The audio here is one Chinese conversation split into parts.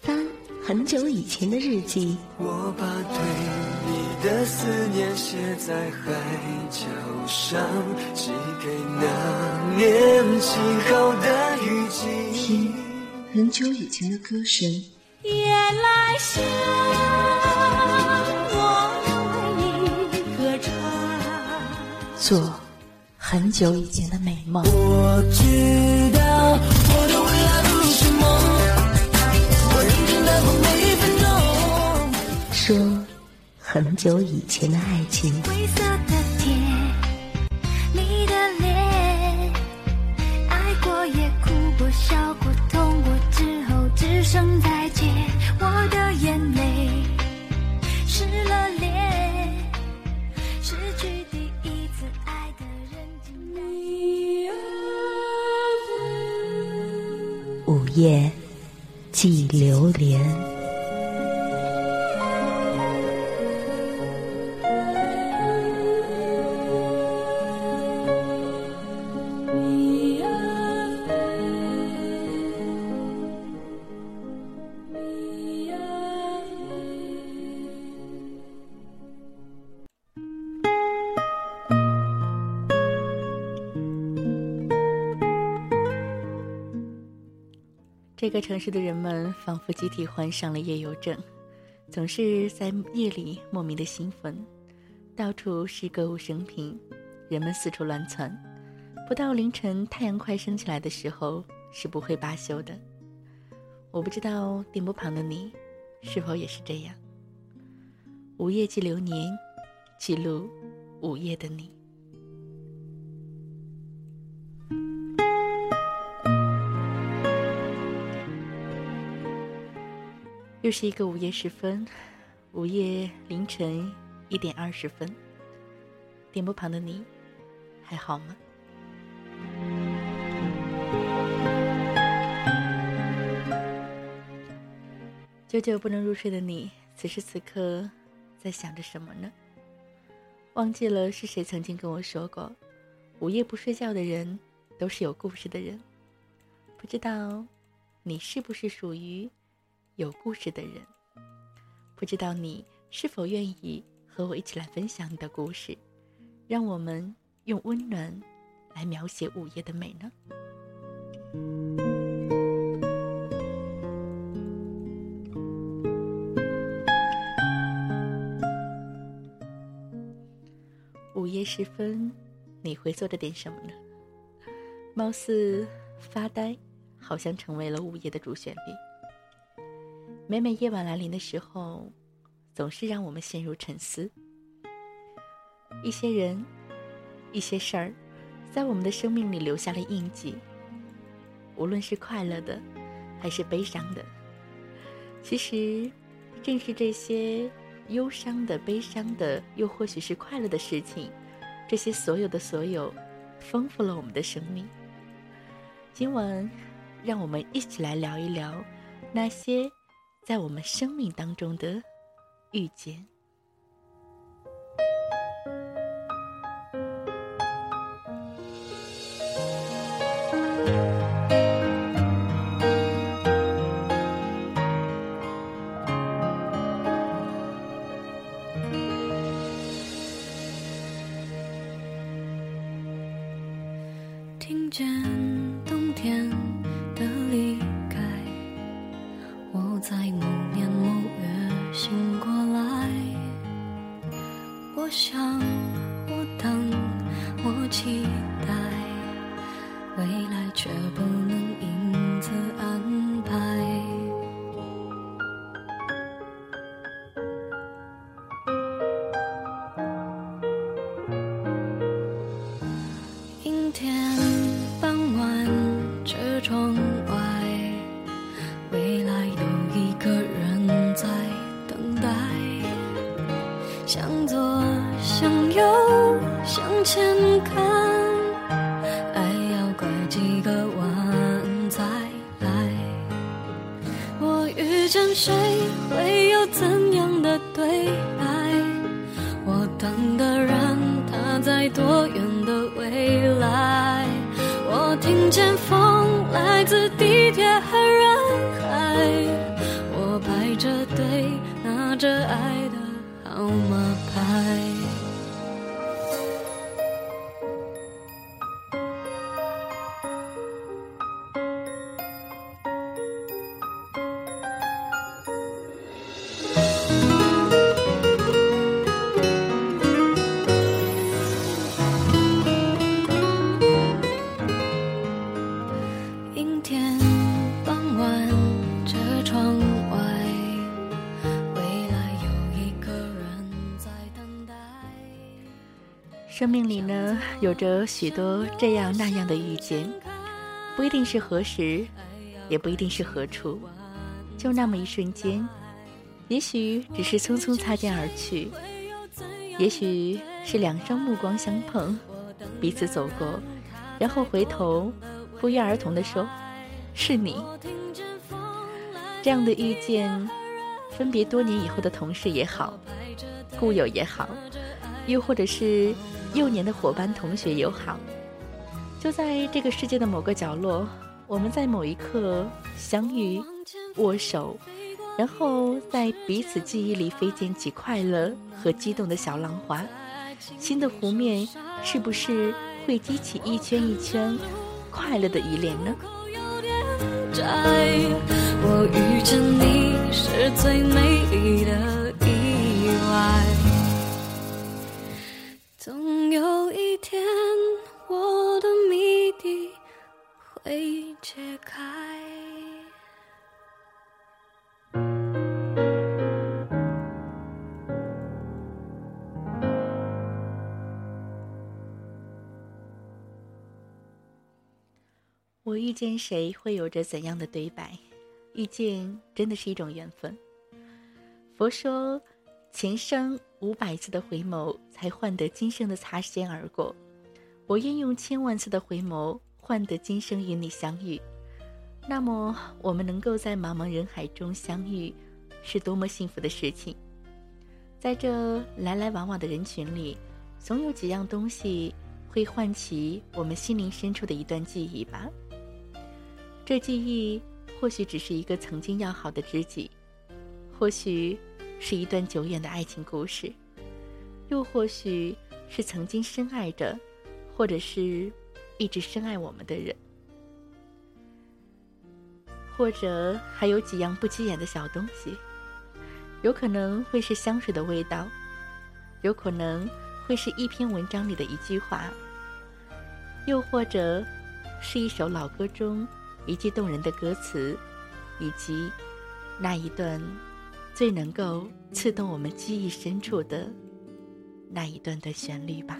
翻很久以前的日记，我把对你的思念写在海角上，寄给那年轻后的雨季。听很久以前的歌声，夜来香，很久以前的美梦，我知道我的未来不是梦，我认真的过每一分钟。说很久以前的爱情，流连。这个城市的人们仿佛集体患上了夜游症，总是在夜里莫名的兴奋，到处是歌舞升平，人们四处乱窜，不到凌晨太阳快升起来的时候是不会罢休的。我不知道电波旁的你，是否也是这样？午夜记流年，记录午夜的你。又是一个午夜时分，午夜凌晨一点二十分。电波旁的你，还好吗？久久不能入睡的你，此时此刻在想着什么呢？忘记了是谁曾经跟我说过，午夜不睡觉的人都是有故事的人。不知道你是不是属于？有故事的人，不知道你是否愿意和我一起来分享你的故事，让我们用温暖来描写午夜的美呢？午夜时分，你会做着点什么呢？貌似发呆，好像成为了午夜的主旋律。每每夜晚来临的时候，总是让我们陷入沉思。一些人，一些事儿，在我们的生命里留下了印记。无论是快乐的，还是悲伤的，其实，正是这些忧伤的、悲伤的，又或许是快乐的事情，这些所有的所有，丰富了我们的生命。今晚，让我们一起来聊一聊那些。在我们生命当中的遇见。醒过来。我想，子地着许多这样那样的遇见，不一定是何时，也不一定是何处，就那么一瞬间，也许只是匆匆擦肩而去，也许是两双目光相碰，彼此走过，然后回头，不约而同地说：“是你。”这样的遇见，分别多年以后的同事也好，故友也好，又或者是。幼年的伙伴、同学友好，就在这个世界的某个角落，我们在某一刻相遇、握手，然后在彼此记忆里飞溅起快乐和激动的小浪花。新的湖面是不是会激起一圈一圈快乐的依恋呢？我遇见你是最美丽的遇见谁，会有着怎样的对白？遇见真的是一种缘分。佛说。前生五百次的回眸，才换得今生的擦肩而过。我愿用千万次的回眸，换得今生与你相遇。那么，我们能够在茫茫人海中相遇，是多么幸福的事情！在这来来往往的人群里，总有几样东西会唤起我们心灵深处的一段记忆吧。这记忆或许只是一个曾经要好的知己，或许……是一段久远的爱情故事，又或许是曾经深爱着，或者是一直深爱我们的人，或者还有几样不起眼的小东西，有可能会是香水的味道，有可能会是一篇文章里的一句话，又或者是一首老歌中一句动人的歌词，以及那一段。最能够刺动我们记忆深处的那一段的旋律吧。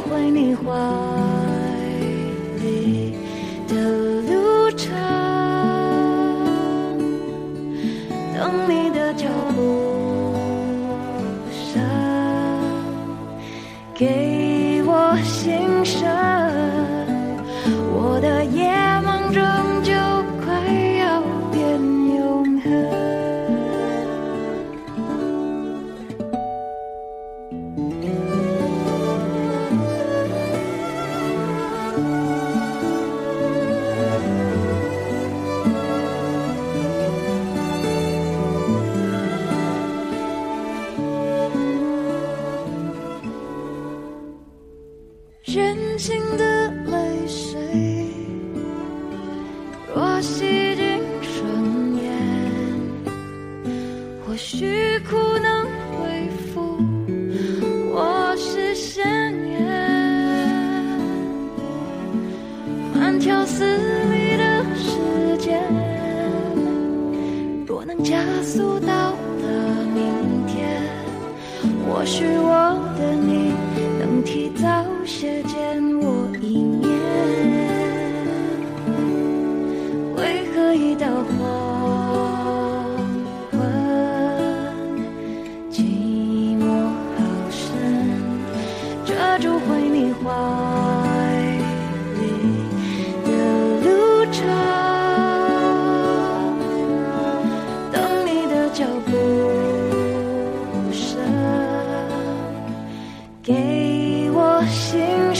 回你怀里的路程等你的脚步声给我心声。寂静双眼，或许苦能恢复，我是鲜艳。慢条斯理的时间，若能加速到达明天，或许我的你能提早些见。给我心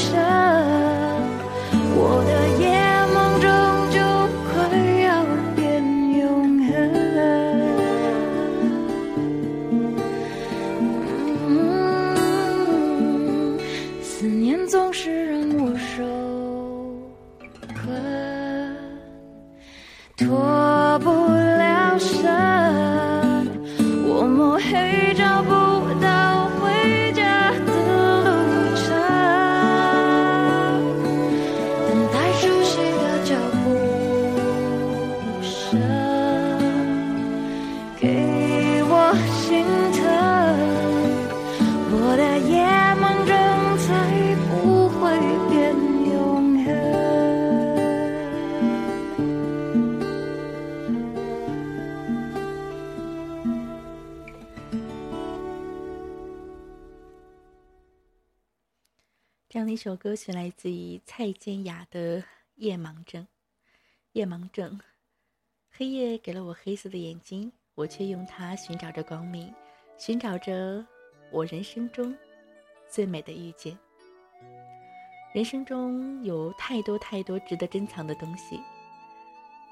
这样的一首歌曲来自于蔡健雅的《夜盲症》。夜盲症，黑夜给了我黑色的眼睛，我却用它寻找着光明，寻找着我人生中最美的遇见。人生中有太多太多值得珍藏的东西，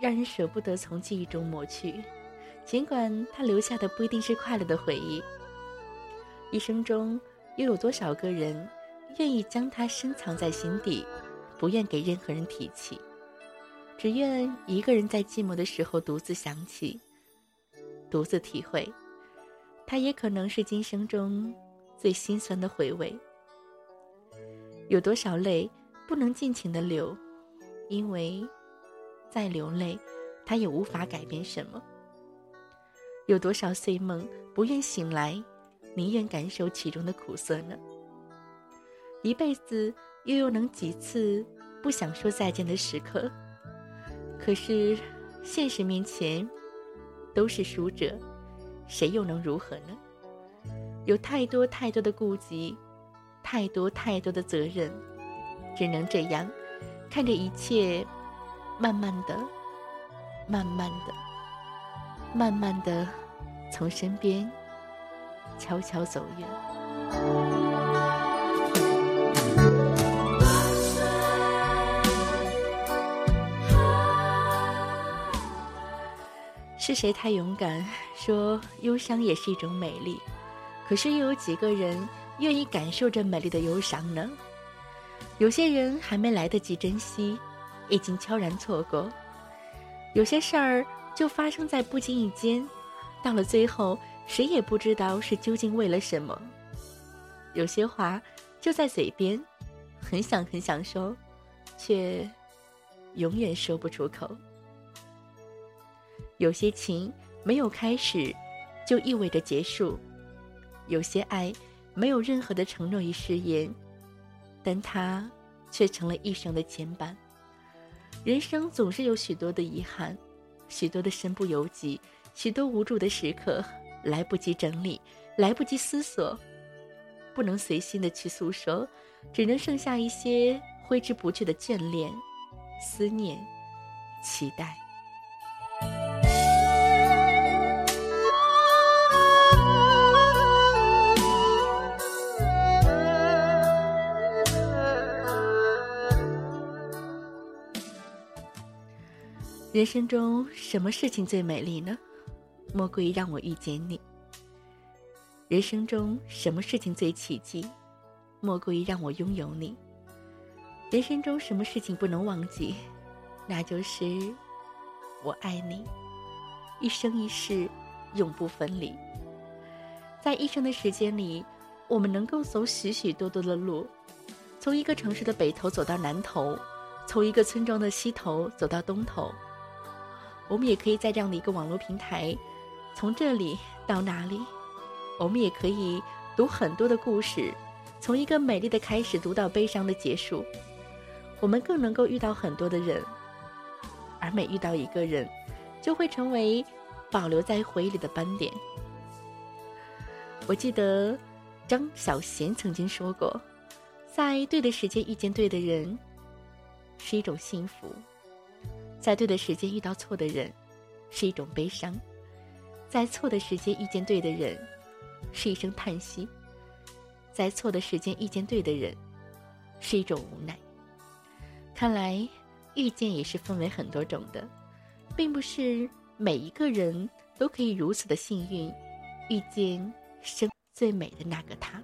让人舍不得从记忆中抹去，尽管它留下的不一定是快乐的回忆。一生中又有多少个人？愿意将它深藏在心底，不愿给任何人提起，只愿一个人在寂寞的时候独自想起，独自体会。它也可能是今生中最心酸的回味。有多少泪不能尽情的流，因为再流泪，它也无法改变什么。有多少碎梦不愿醒来，宁愿感受其中的苦涩呢？一辈子又又能几次不想说再见的时刻？可是现实面前都是输者，谁又能如何呢？有太多太多的顾忌，太多太多的责任，只能这样看着一切慢慢的、慢慢的、慢慢的从身边悄悄走远。是谁太勇敢，说忧伤也是一种美丽？可是又有几个人愿意感受这美丽的忧伤呢？有些人还没来得及珍惜，已经悄然错过；有些事儿就发生在不经意间，到了最后，谁也不知道是究竟为了什么。有些话就在嘴边，很想很想说，却永远说不出口。有些情没有开始，就意味着结束；有些爱没有任何的承诺与誓言，但它却成了一生的牵绊。人生总是有许多的遗憾，许多的身不由己，许多无助的时刻，来不及整理，来不及思索，不能随心的去诉说，只能剩下一些挥之不去的眷恋、思念、期待。人生中什么事情最美丽呢？莫过于让我遇见你。人生中什么事情最奇迹？莫过于让我拥有你。人生中什么事情不能忘记？那就是我爱你，一生一世永不分离。在一生的时间里，我们能够走许许多多的路，从一个城市的北头走到南头，从一个村庄的西头走到东头。我们也可以在这样的一个网络平台，从这里到哪里？我们也可以读很多的故事，从一个美丽的开始读到悲伤的结束。我们更能够遇到很多的人，而每遇到一个人，就会成为保留在回忆里的斑点。我记得张小娴曾经说过，在对的时间遇见对的人，是一种幸福；在对的时间遇到错的人，是一种悲伤；在错的时间遇见对的人，是一声叹息；在错的时间遇见对的人，是一种无奈。看来，遇见也是分为很多种的，并不是每一个人都可以如此的幸运，遇见。生最美的那个他。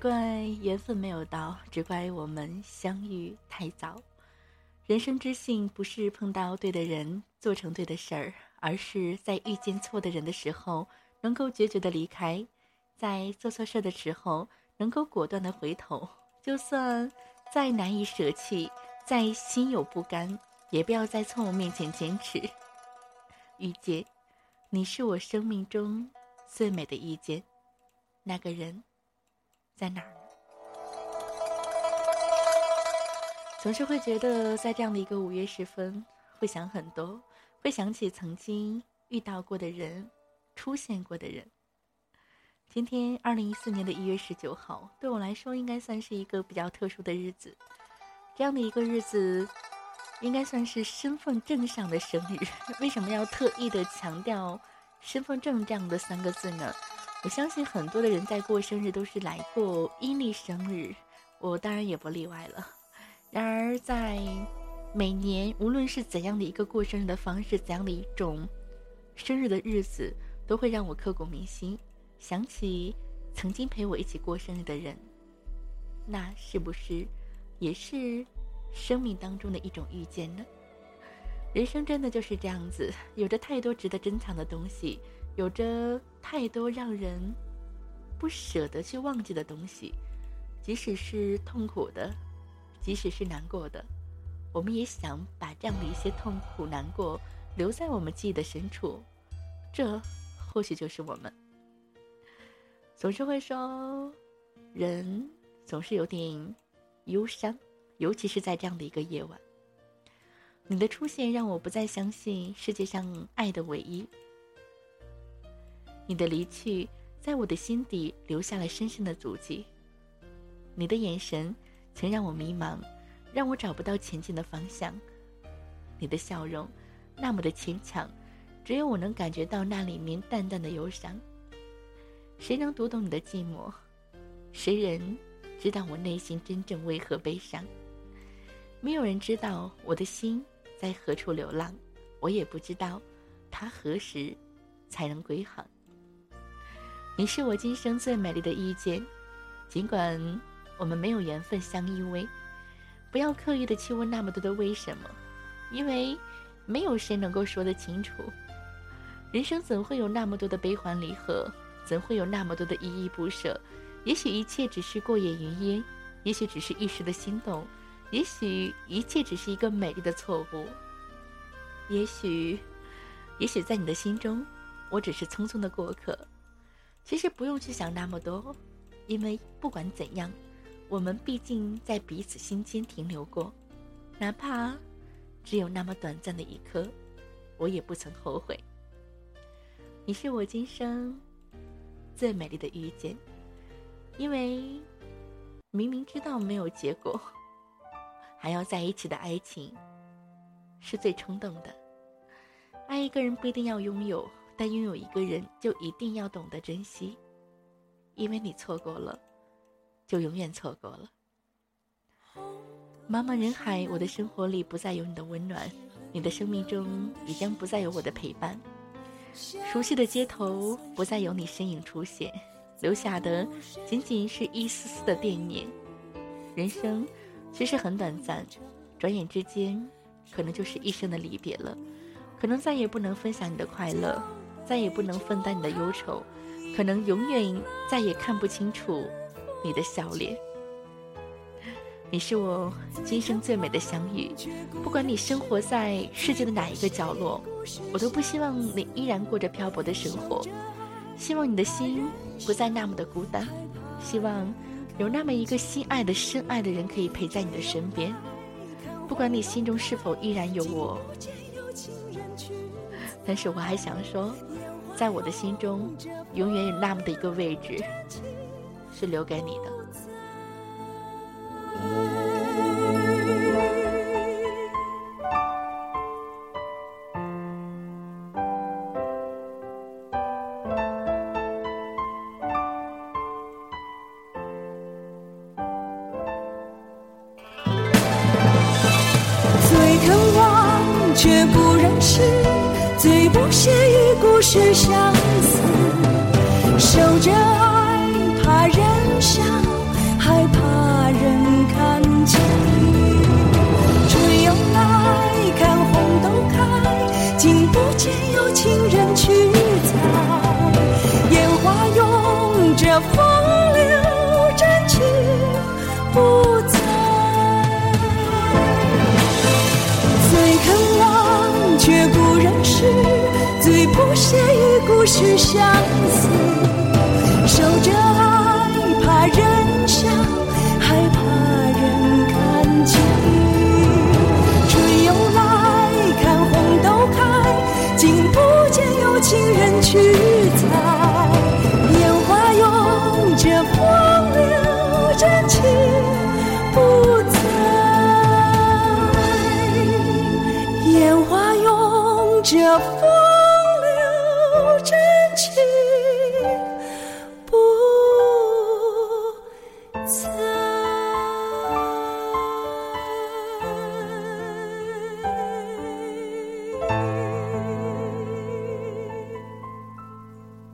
怪缘分没有到，只怪我们相遇太早。人生之幸不是碰到对的人，做成对的事儿，而是在遇见错的人的时候，能够决绝的离开；在做错事的时候，能够果断的回头。就算再难以舍弃，再心有不甘，也不要在错误面前坚持。遇见，你是我生命中最美的遇见。那个人。在哪儿呢？总是会觉得，在这样的一个午夜时分，会想很多，会想起曾经遇到过的人，出现过的人。今天，二零一四年的一月十九号，对我来说应该算是一个比较特殊的日子。这样的一个日子，应该算是身份证上的生日。为什么要特意的强调“身份证”这样的三个字呢？我相信很多的人在过生日都是来过阴历生日，我当然也不例外了。然而，在每年无论是怎样的一个过生日的方式，怎样的一种生日的日子，都会让我刻骨铭心，想起曾经陪我一起过生日的人，那是不是也是生命当中的一种遇见呢？人生真的就是这样子，有着太多值得珍藏的东西。有着太多让人不舍得去忘记的东西，即使是痛苦的，即使是难过的，我们也想把这样的一些痛苦、难过留在我们记忆的深处。这或许就是我们。总是会说，人总是有点忧伤，尤其是在这样的一个夜晚。你的出现让我不再相信世界上爱的唯一。你的离去，在我的心底留下了深深的足迹。你的眼神，曾让我迷茫，让我找不到前进的方向。你的笑容，那么的坚强，只有我能感觉到那里面淡淡的忧伤。谁能读懂你的寂寞？谁人知道我内心真正为何悲伤？没有人知道我的心在何处流浪，我也不知道，它何时才能归航。你是我今生最美丽的遇见，尽管我们没有缘分相依偎，不要刻意的去问那么多的为什么，因为没有谁能够说得清楚。人生怎会有那么多的悲欢离合，怎会有那么多的依依不舍？也许一切只是过眼云烟，也许只是一时的心动，也许一切只是一个美丽的错误，也许，也许在你的心中，我只是匆匆的过客。其实不用去想那么多，因为不管怎样，我们毕竟在彼此心间停留过，哪怕只有那么短暂的一刻，我也不曾后悔。你是我今生最美丽的遇见，因为明明知道没有结果，还要在一起的爱情是最冲动的。爱一个人不一定要拥有。但拥有一个人，就一定要懂得珍惜，因为你错过了，就永远错过了。茫茫人海，我的生活里不再有你的温暖，你的生命中已将不再有我的陪伴。熟悉的街头不再有你身影出现，留下的仅仅是一丝丝的惦念。人生其实很短暂，转眼之间，可能就是一生的离别了，可能再也不能分享你的快乐。再也不能分担你的忧愁，可能永远再也看不清楚你的笑脸。你是我今生最美的相遇，不管你生活在世界的哪一个角落，我都不希望你依然过着漂泊的生活。希望你的心不再那么的孤单，希望有那么一个心爱的、深爱的人可以陪在你的身边。不管你心中是否依然有我，但是我还想说。在我的心中，永远有那么的一个位置，是留给你的。只想。去相思守着